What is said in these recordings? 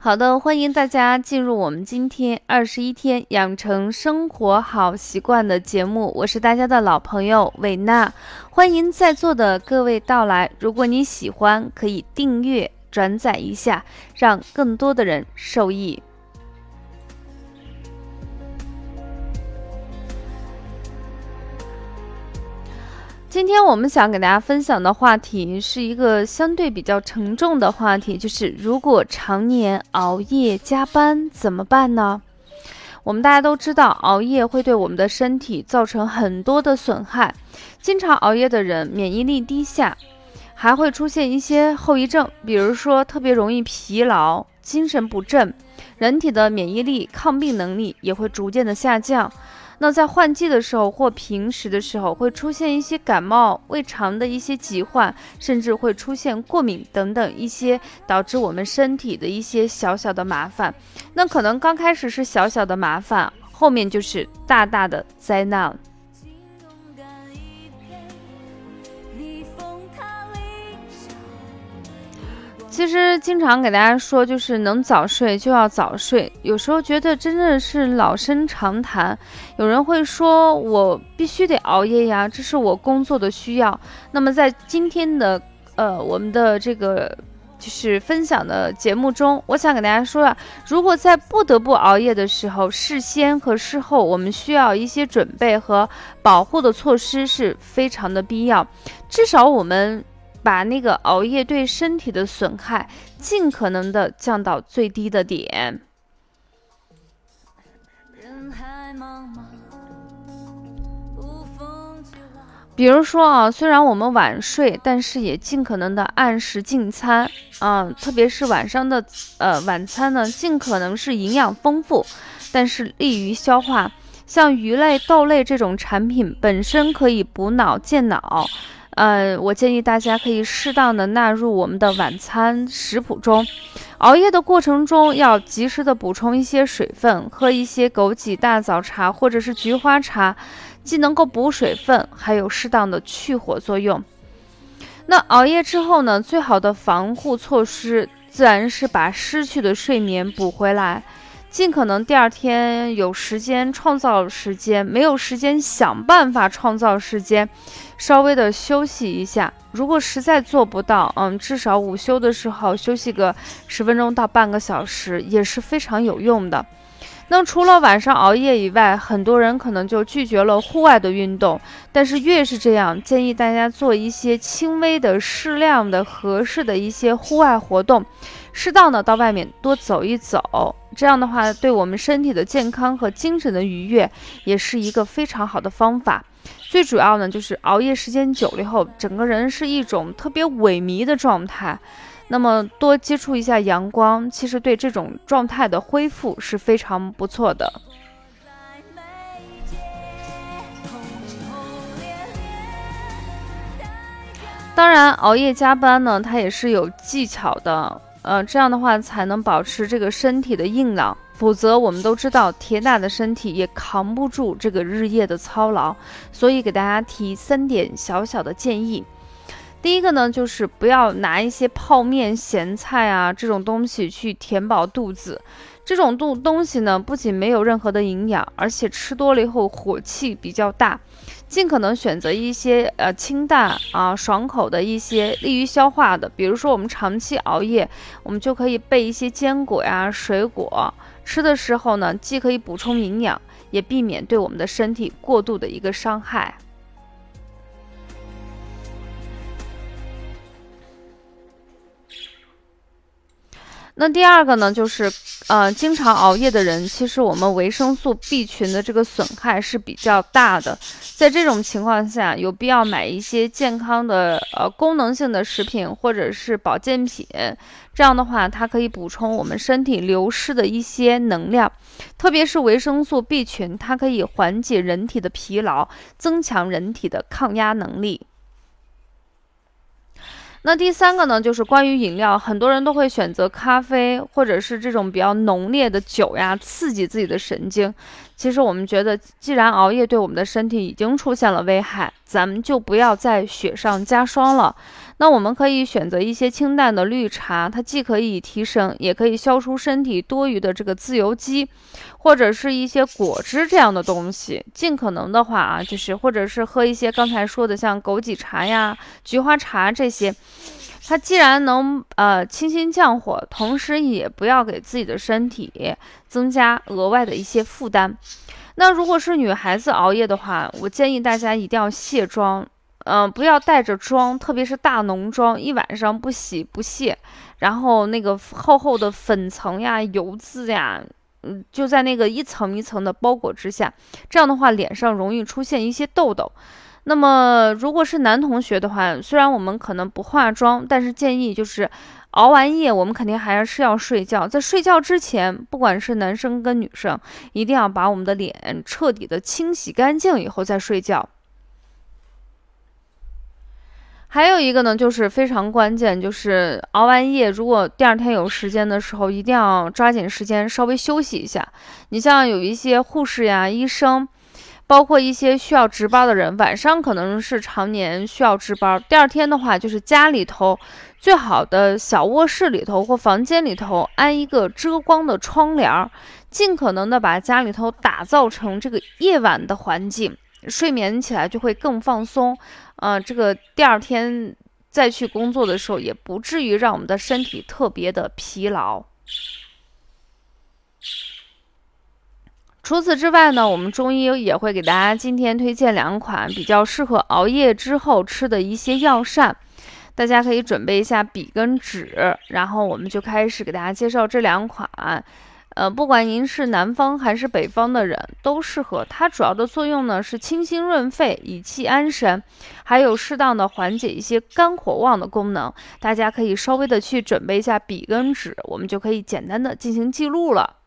好的，欢迎大家进入我们今天二十一天养成生活好习惯的节目，我是大家的老朋友伟娜，欢迎在座的各位到来。如果你喜欢，可以订阅、转载一下，让更多的人受益。今天我们想给大家分享的话题是一个相对比较沉重的话题，就是如果常年熬夜加班怎么办呢？我们大家都知道，熬夜会对我们的身体造成很多的损害。经常熬夜的人免疫力低下，还会出现一些后遗症，比如说特别容易疲劳、精神不振，人体的免疫力、抗病能力也会逐渐的下降。那在换季的时候或平时的时候，会出现一些感冒、胃肠的一些疾患，甚至会出现过敏等等一些导致我们身体的一些小小的麻烦。那可能刚开始是小小的麻烦，后面就是大大的灾难。其实经常给大家说，就是能早睡就要早睡。有时候觉得真的是老生常谈。有人会说，我必须得熬夜呀，这是我工作的需要。那么在今天的呃我们的这个就是分享的节目中，我想给大家说啊，如果在不得不熬夜的时候，事先和事后我们需要一些准备和保护的措施是非常的必要。至少我们。把那个熬夜对身体的损害尽可能的降到最低的点。比如说啊，虽然我们晚睡，但是也尽可能的按时进餐啊，特别是晚上的呃晚餐呢，尽可能是营养丰富，但是利于消化。像鱼类、豆类这种产品本身可以补脑健脑。呃，我建议大家可以适当的纳入我们的晚餐食谱中。熬夜的过程中要及时的补充一些水分，喝一些枸杞大枣茶或者是菊花茶，既能够补水分，还有适当的去火作用。那熬夜之后呢，最好的防护措施自然是把失去的睡眠补回来。尽可能第二天有时间创造时间，没有时间想办法创造时间，稍微的休息一下。如果实在做不到，嗯，至少午休的时候休息个十分钟到半个小时也是非常有用的。那除了晚上熬夜以外，很多人可能就拒绝了户外的运动。但是越是这样，建议大家做一些轻微的、适量的、合适的一些户外活动，适当的到外面多走一走。这样的话，对我们身体的健康和精神的愉悦，也是一个非常好的方法。最主要呢，就是熬夜时间久了以后，整个人是一种特别萎靡的状态。那么多接触一下阳光，其实对这种状态的恢复是非常不错的。当然，熬夜加班呢，它也是有技巧的，呃，这样的话才能保持这个身体的硬朗。否则，我们都知道铁打的身体也扛不住这个日夜的操劳。所以，给大家提三点小小的建议。第一个呢，就是不要拿一些泡面、咸菜啊这种东西去填饱肚子。这种东东西呢，不仅没有任何的营养，而且吃多了以后火气比较大。尽可能选择一些呃清淡啊、爽口的一些利于消化的。比如说，我们长期熬夜，我们就可以备一些坚果呀、水果，吃的时候呢，既可以补充营养，也避免对我们的身体过度的一个伤害。那第二个呢，就是，呃，经常熬夜的人，其实我们维生素 B 群的这个损害是比较大的。在这种情况下，有必要买一些健康的，呃，功能性的食品或者是保健品。这样的话，它可以补充我们身体流失的一些能量，特别是维生素 B 群，它可以缓解人体的疲劳，增强人体的抗压能力。那第三个呢，就是关于饮料，很多人都会选择咖啡或者是这种比较浓烈的酒呀，刺激自己的神经。其实我们觉得，既然熬夜对我们的身体已经出现了危害，咱们就不要再雪上加霜了。那我们可以选择一些清淡的绿茶，它既可以提神，也可以消除身体多余的这个自由基，或者是一些果汁这样的东西。尽可能的话啊，就是或者是喝一些刚才说的像枸杞茶呀、菊花茶这些。它既然能呃清心降火，同时也不要给自己的身体增加额外的一些负担。那如果是女孩子熬夜的话，我建议大家一定要卸妆，嗯，不要带着妆，特别是大浓妆，一晚上不洗不卸，然后那个厚厚的粉层呀、油渍呀，嗯，就在那个一层一层的包裹之下，这样的话脸上容易出现一些痘痘。那么，如果是男同学的话，虽然我们可能不化妆，但是建议就是熬完夜，我们肯定还是要睡觉。在睡觉之前，不管是男生跟女生，一定要把我们的脸彻底的清洗干净以后再睡觉。还有一个呢，就是非常关键，就是熬完夜，如果第二天有时间的时候，一定要抓紧时间稍微休息一下。你像有一些护士呀、医生。包括一些需要值班的人，晚上可能是常年需要值班。第二天的话，就是家里头最好的小卧室里头或房间里头安一个遮光的窗帘，尽可能的把家里头打造成这个夜晚的环境，睡眠起来就会更放松。呃，这个第二天再去工作的时候，也不至于让我们的身体特别的疲劳。除此之外呢，我们中医也会给大家今天推荐两款比较适合熬夜之后吃的一些药膳，大家可以准备一下笔跟纸，然后我们就开始给大家介绍这两款。呃，不管您是南方还是北方的人都适合。它主要的作用呢是清心润肺、益气安神，还有适当的缓解一些肝火旺的功能。大家可以稍微的去准备一下笔跟纸，我们就可以简单的进行记录了。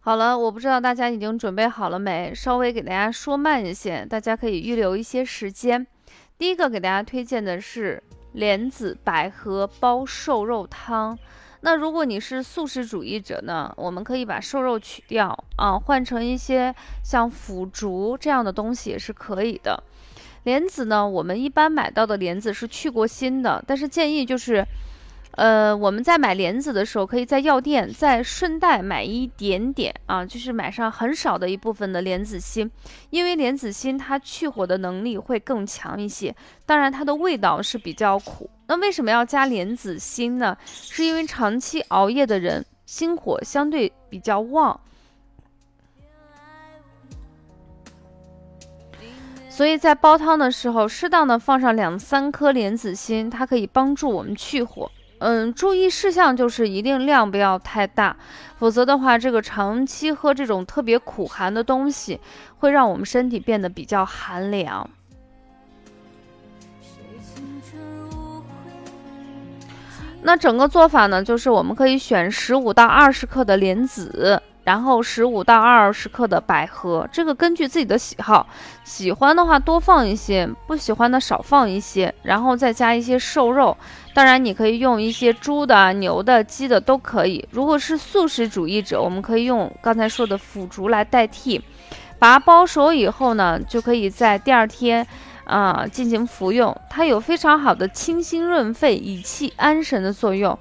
好了，我不知道大家已经准备好了没？稍微给大家说慢一些，大家可以预留一些时间。第一个给大家推荐的是莲子百合煲瘦肉汤。那如果你是素食主义者呢，我们可以把瘦肉取掉啊，换成一些像腐竹这样的东西也是可以的。莲子呢，我们一般买到的莲子是去过芯的，但是建议就是。呃，我们在买莲子的时候，可以在药店再顺带买一点点啊，就是买上很少的一部分的莲子心，因为莲子心它去火的能力会更强一些，当然它的味道是比较苦。那为什么要加莲子心呢？是因为长期熬夜的人心火相对比较旺，所以在煲汤的时候，适当的放上两三颗莲子心，它可以帮助我们去火。嗯，注意事项就是一定量不要太大，否则的话，这个长期喝这种特别苦寒的东西，会让我们身体变得比较寒凉。那整个做法呢，就是我们可以选十五到二十克的莲子。然后十五到二十克的百合，这个根据自己的喜好，喜欢的话多放一些，不喜欢的少放一些。然后再加一些瘦肉，当然你可以用一些猪的、牛的、鸡的都可以。如果是素食主义者，我们可以用刚才说的腐竹来代替。把它煲熟以后呢，就可以在第二天啊进行服用。它有非常好的清心润肺、益气安神的作用。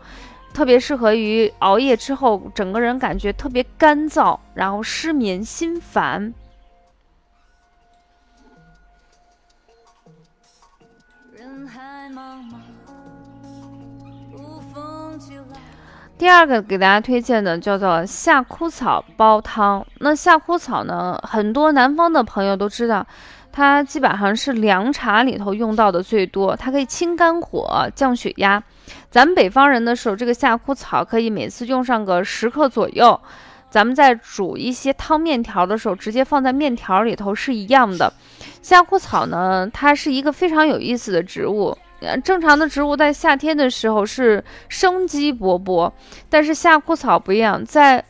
特别适合于熬夜之后，整个人感觉特别干燥，然后失眠、心烦。第二个给大家推荐的叫做夏枯草煲汤。那夏枯草呢，很多南方的朋友都知道。它基本上是凉茶里头用到的最多，它可以清肝火、降血压。咱们北方人的时候，这个夏枯草可以每次用上个十克左右。咱们在煮一些汤面条的时候，直接放在面条里头是一样的。夏枯草呢，它是一个非常有意思的植物。正常的植物在夏天的时候是生机勃勃，但是夏枯草不一样，在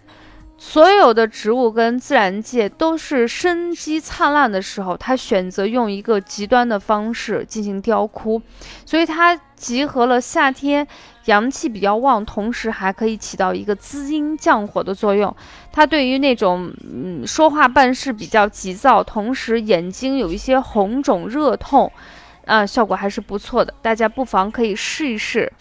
所有的植物跟自然界都是生机灿烂的时候，它选择用一个极端的方式进行凋枯，所以它集合了夏天阳气比较旺，同时还可以起到一个滋阴降火的作用。它对于那种嗯说话办事比较急躁，同时眼睛有一些红肿热痛，啊，效果还是不错的，大家不妨可以试一试。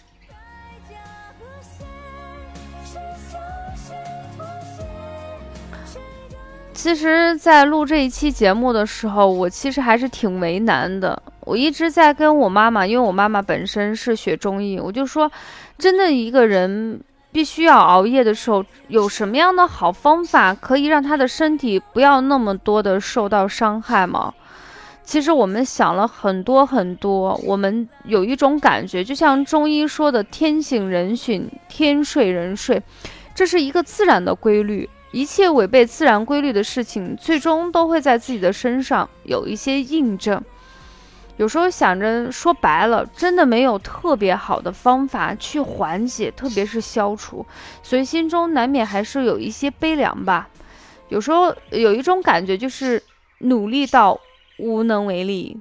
其实，在录这一期节目的时候，我其实还是挺为难的。我一直在跟我妈妈，因为我妈妈本身是学中医，我就说，真的一个人必须要熬夜的时候，有什么样的好方法可以让他的身体不要那么多的受到伤害吗？其实我们想了很多很多，我们有一种感觉，就像中医说的“天醒人醒，天睡人睡”，这是一个自然的规律。一切违背自然规律的事情，最终都会在自己的身上有一些印证。有时候想着，说白了，真的没有特别好的方法去缓解，特别是消除，所以心中难免还是有一些悲凉吧。有时候有一种感觉，就是努力到无能为力。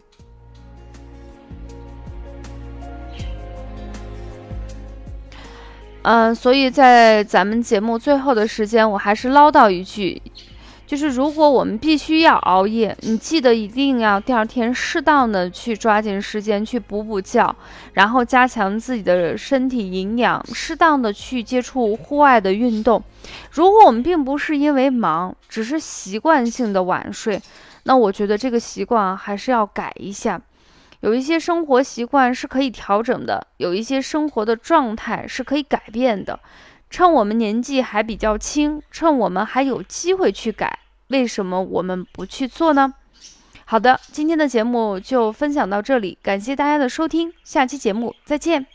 嗯，所以在咱们节目最后的时间，我还是唠叨一句，就是如果我们必须要熬夜，你记得一定要第二天适当的去抓紧时间去补补觉，然后加强自己的身体营养，适当的去接触户外的运动。如果我们并不是因为忙，只是习惯性的晚睡，那我觉得这个习惯还是要改一下。有一些生活习惯是可以调整的，有一些生活的状态是可以改变的。趁我们年纪还比较轻，趁我们还有机会去改，为什么我们不去做呢？好的，今天的节目就分享到这里，感谢大家的收听，下期节目再见。